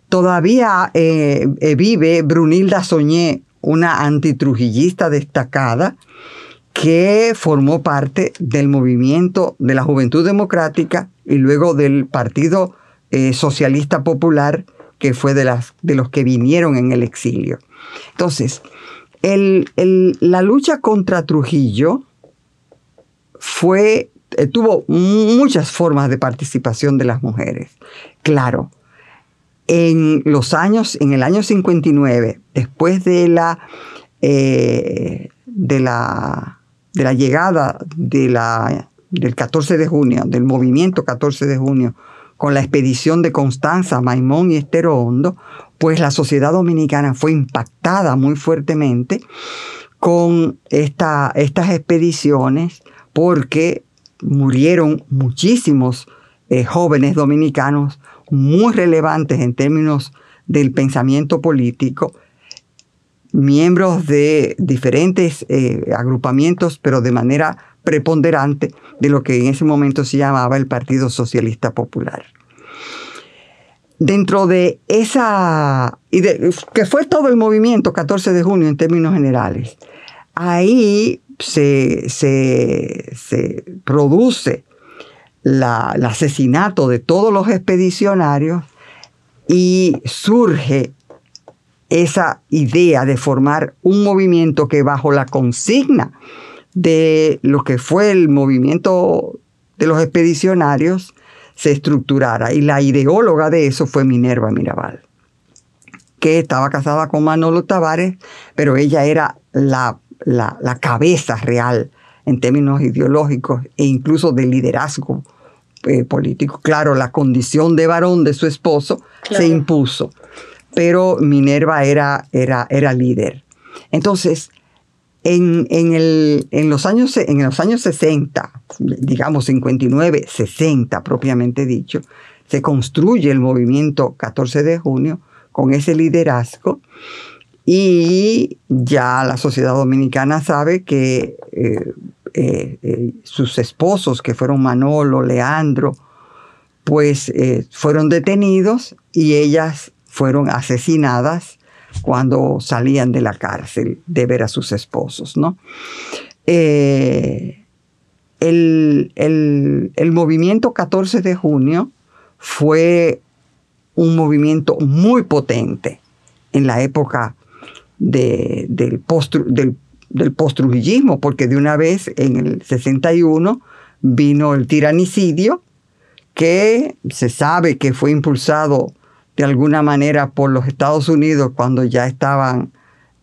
Todavía eh, eh, vive Brunilda Soñé, una antitrujillista destacada que formó parte del movimiento de la Juventud Democrática y luego del Partido eh, Socialista Popular, que fue de, los que vinieron en el exilio. Entonces, la lucha contra Trujillo fue, eh, tuvo muchas formas de participación de las mujeres. Claro, en los años, en el año 59, después de la, eh, de la, de la llegada de la, del 14 de junio, del movimiento 14 de junio, con la expedición de Constanza, Maimón y Estero Hondo, pues la sociedad dominicana fue impactada muy fuertemente con esta- estas expediciones porque murieron muchísimos eh, jóvenes dominicanos muy relevantes en términos del pensamiento político miembros de diferentes eh, agrupamientos, pero de manera preponderante de lo que en ese momento se llamaba el Partido Socialista Popular. Dentro de esa, y que fue todo el movimiento 14 de junio en términos generales, ahí se, produce el asesinato de todos los expedicionarios y surge esa idea de formar un movimiento que bajo la consigna de lo que fue el movimiento de los expedicionarios se estructurara. Y la ideóloga de eso fue Minerva Mirabal, que estaba casada con Manolo Tavares, pero ella era la, la, cabeza real en términos ideológicos e incluso de liderazgo eh, político. Claro, la condición de varón de su esposo se impuso, pero Minerva era, era, era líder. Entonces, en, el, en, los años, en los años 60, digamos 59, 60 propiamente dicho, se construye el movimiento 14 de junio con ese liderazgo y ya la sociedad dominicana sabe que eh, eh, eh, sus esposos, que fueron Manolo, Leandro, pues fueron detenidos y ellas fueron asesinadas cuando salían de la cárcel de ver a sus esposos, ¿no? Eh, el, movimiento 14 de junio fue un movimiento muy potente en la época del, post, postrujillismo, porque de una vez en el 61 vino el tiranicidio, que se sabe que fue impulsado de alguna manera por los Estados Unidos cuando ya estaban,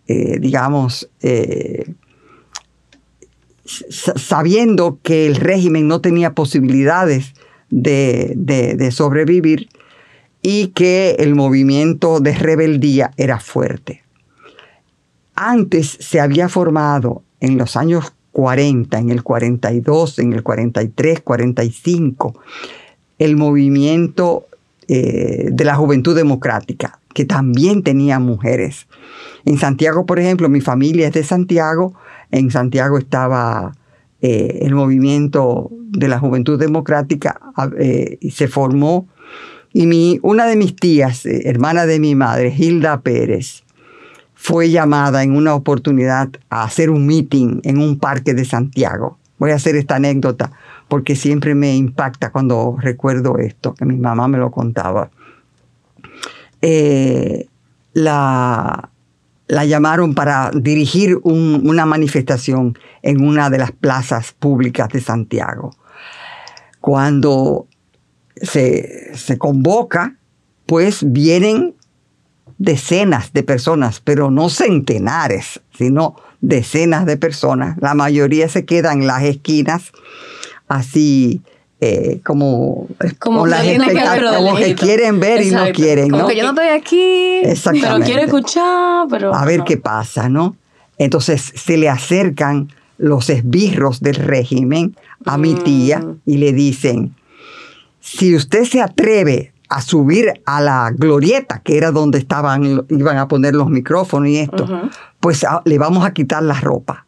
eh, digamos, eh, sabiendo que el régimen no tenía posibilidades de, sobrevivir y que el movimiento de rebeldía era fuerte. Antes se había formado en los años 40, en el 42, en el 43, 45, el movimiento eh, de la Juventud Democrática, que también tenía mujeres. En Santiago, por ejemplo, mi familia es de Santiago, en Santiago estaba eh, el movimiento de la Juventud Democrática eh, y se formó. Y una de mis tías, hermana de mi madre, Hilda Pérez, fue llamada en una oportunidad a hacer un meeting en un parque de Santiago. Voy a hacer esta anécdota porque siempre me impacta cuando recuerdo esto, que mi mamá me lo contaba. Eh, la, la, llamaron para dirigir una manifestación en una de las plazas públicas de Santiago. Cuando se, se convoca, pues vienen decenas de personas, pero no centenares, sino decenas de personas. La mayoría se quedan en las esquinas así eh, como, como, las como que quieren ver y no quieren, como que yo no estoy aquí, pero quiero escuchar, pero... A ver qué pasa, ¿no? Entonces se le acercan los esbirros del régimen a mi tía mm. y le dicen, si usted se atreve a subir a la glorieta, que era donde estaban, iban a poner los micrófonos y esto, pues ah, le vamos a quitar la ropa,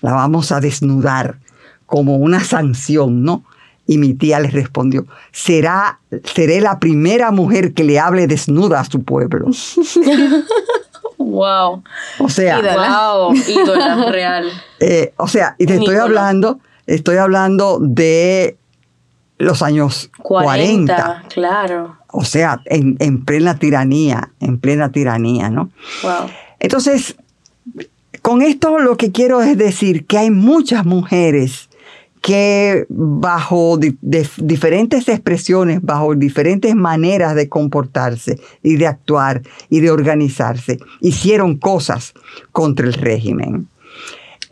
la vamos a desnudar como una sanción, ¿no? Y mi tía le respondió, será, seré la primera mujer que le hable desnuda a su pueblo. wow. O sea, wow, ídola real. Eh, o sea, y te estoy hablando, estoy hablando de los años 40. Claro. O sea, en, en, plena tiranía, en plena tiranía, ¿no? Wow. Entonces, con esto lo que quiero es decir que hay muchas mujeres que bajo diferentes expresiones, bajo diferentes maneras de comportarse y de actuar y de organizarse, hicieron cosas contra el régimen.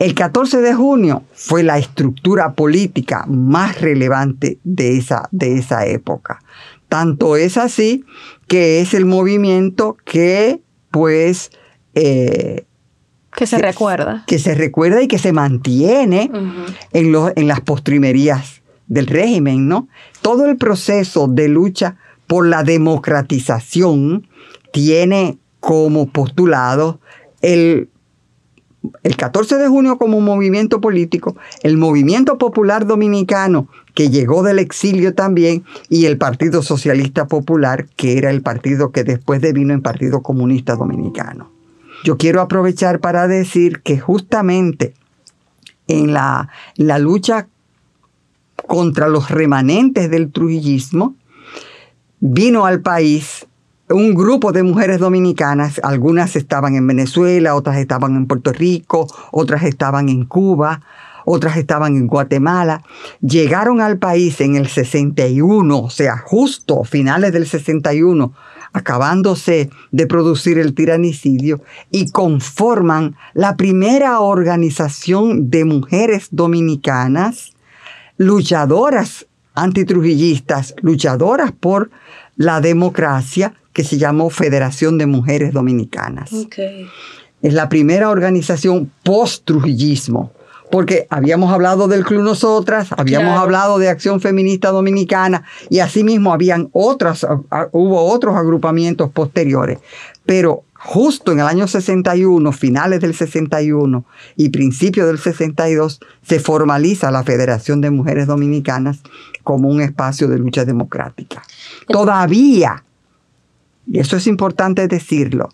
El 14 de junio fue la estructura política más relevante de esa, de esa época. Tanto es así que es el movimiento que pues eh, que se recuerda. Que se recuerda y que se mantiene en, en las postrimerías del régimen, ¿no? Todo el proceso de lucha por la democratización tiene como postulado el, el 14 de junio como movimiento político, el movimiento popular dominicano que llegó del exilio también y el Partido Socialista Popular, que era el partido que después devino en Partido Comunista Dominicano. Yo quiero aprovechar para decir que justamente en la, la lucha contra los remanentes del trujillismo, vino al país un grupo de mujeres dominicanas, algunas estaban en Venezuela, otras estaban en Puerto Rico, otras estaban en Cuba, otras estaban en Guatemala, llegaron al país en el 61, o sea, justo finales del 61, acabándose de producir el tiranicidio, y conforman la primera organización de mujeres dominicanas, luchadoras antitrujillistas, luchadoras por la democracia, que se llamó Federación de Mujeres Dominicanas. Es la primera organización post-trujillismo porque habíamos hablado del Club Nosotras, habíamos hablado de Acción Feminista Dominicana y asimismo habían otras, hubo otros agrupamientos posteriores. Pero justo en el año 61, finales del 61 y principios del 62, se formaliza la Federación de Mujeres Dominicanas como un espacio de lucha democrática. Todavía, y eso es importante decirlo,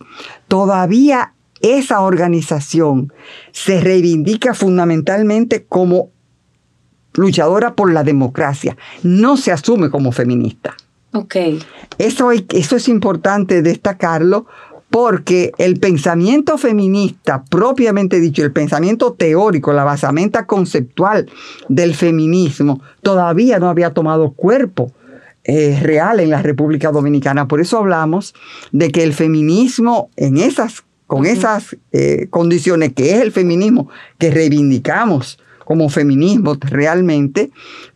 todavía esa organización se reivindica fundamentalmente como luchadora por la democracia, no se asume como feminista. Ok. Eso, eso es importante destacarlo porque el pensamiento feminista, propiamente dicho, el pensamiento teórico, la basamenta conceptual del feminismo, todavía no había tomado cuerpo eh, real en la República Dominicana. Por eso hablamos de que el feminismo en esas con esas eh, condiciones que es el feminismo que reivindicamos como feminismo realmente,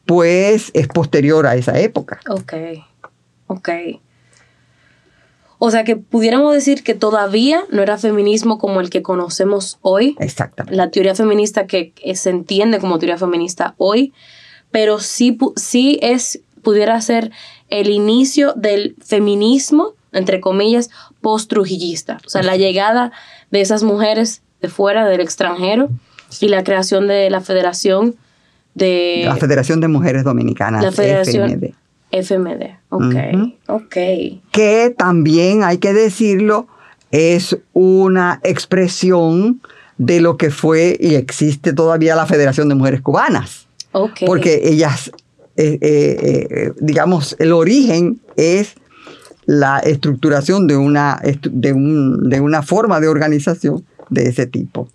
pues es posterior a esa época. Ok, ok. O sea que pudiéramos decir que todavía no era feminismo como el que conocemos hoy. Exactamente. La teoría feminista que se entiende como teoría feminista hoy, pero sí, sí es, pudiera ser el inicio del feminismo entre comillas, post-trujillista. O sea, la llegada de esas mujeres de fuera, del extranjero, y la creación de la Federación de... La Federación de Mujeres Dominicanas, la Federación FMD. FMD, ok, ok. Que también, hay que decirlo, es una expresión de lo que fue y existe todavía la Federación de Mujeres Cubanas. Okay. Porque ellas, eh, eh, eh, digamos, el origen es la estructuración de una, de, una forma de organización de ese tipo.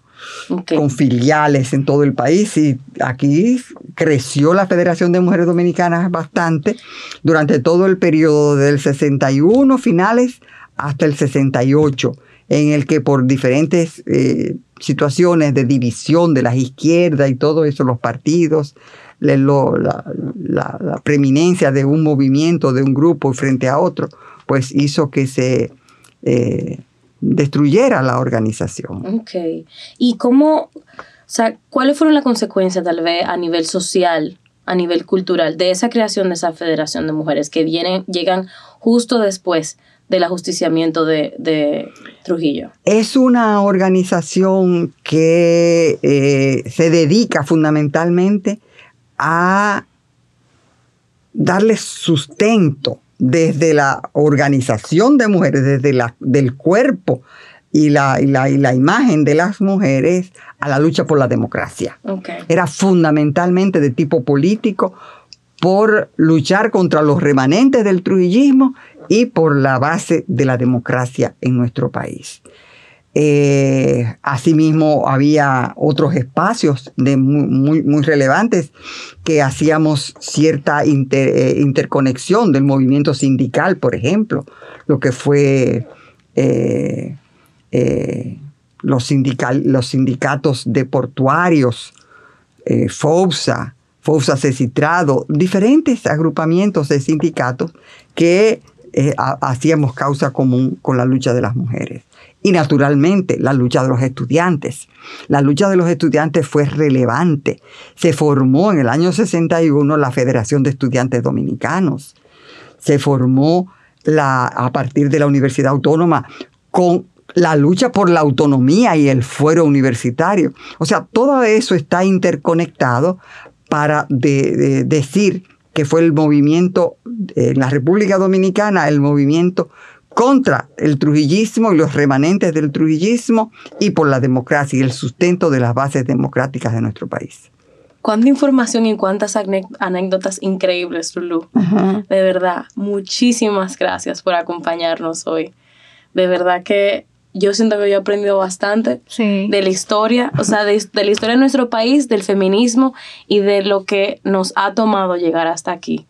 con filiales en todo el país y aquí creció la Federación de Mujeres Dominicanas bastante durante todo el periodo del 61 finales hasta el 68, en el que por diferentes eh, situaciones de división de las izquierdas y todo eso, los partidos, la, la, preeminencia de un movimiento, de un grupo frente a otro, pues hizo que se eh, destruyera la organización. Ok. ¿Y cómo, o sea, cuáles fueron las consecuencias tal vez a nivel social, a nivel cultural, de esa creación de esa federación de mujeres que vienen, llegan justo después del ajusticiamiento de, Trujillo? Es una organización que eh, se dedica fundamentalmente a darle sustento desde la organización de mujeres, desde la, del cuerpo y la, y la, y la imagen de las mujeres a la lucha por la democracia. Era fundamentalmente de tipo político por luchar contra los remanentes del trujillismo y por la base de la democracia en nuestro país. Eh, asimismo, había otros espacios muy, relevantes que hacíamos cierta eh, interconexión del movimiento sindical, por ejemplo, lo que fue eh, los, sindicatos de portuarios, FOUSA, FOUSA Cecitrado, diferentes agrupamientos de sindicatos que hacíamos causa común con la lucha de las mujeres. Y naturalmente la lucha de los estudiantes. La lucha de los estudiantes fue relevante. Se formó en el año 61 la Federación de Estudiantes Dominicanos. Se formó la, a partir de la Universidad Autónoma con la lucha por la autonomía y el fuero universitario. O sea, todo eso está interconectado para decir que fue el movimiento en la República Dominicana, el movimiento contra el trujillismo y los remanentes del trujillismo y por la democracia y el sustento de las bases democráticas de nuestro país. Cuánta información y cuántas anécdotas increíbles, Lulu. De verdad, muchísimas gracias por acompañarnos hoy. De verdad que yo siento que yo he aprendido bastante de la historia, o sea, de, de, la historia de nuestro país, del feminismo y de lo que nos ha tomado llegar hasta aquí.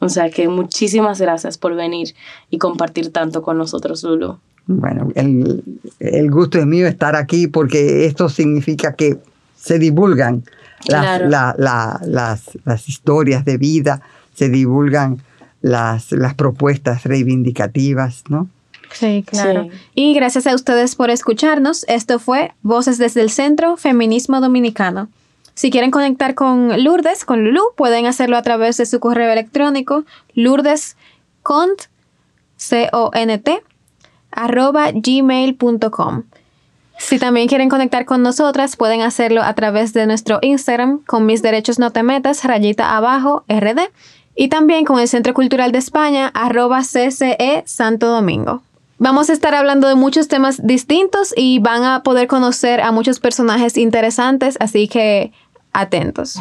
O sea que muchísimas gracias por venir y compartir tanto con nosotros, Lulu. Bueno, el, el gusto es mío estar aquí porque esto significa que se divulgan las, las, las, historias de vida, se divulgan las, las propuestas reivindicativas, ¿no? Sí, claro. Y gracias a ustedes por escucharnos. Esto fue Voces desde el Centro Feminismo Dominicano. Si quieren conectar con Lourdes, con Lulu, pueden hacerlo a través de su correo electrónico lourdescont, C-O-N-T, arroba gmail.com. Si también quieren conectar con nosotras, pueden hacerlo a través de nuestro Instagram con mis derechos no te metas, rayita abajo, RD, y también con el Centro Cultural de España, arroba CCE Santo Domingo. Vamos a estar hablando de muchos temas distintos y van a poder conocer a muchos personajes interesantes, así que atentos.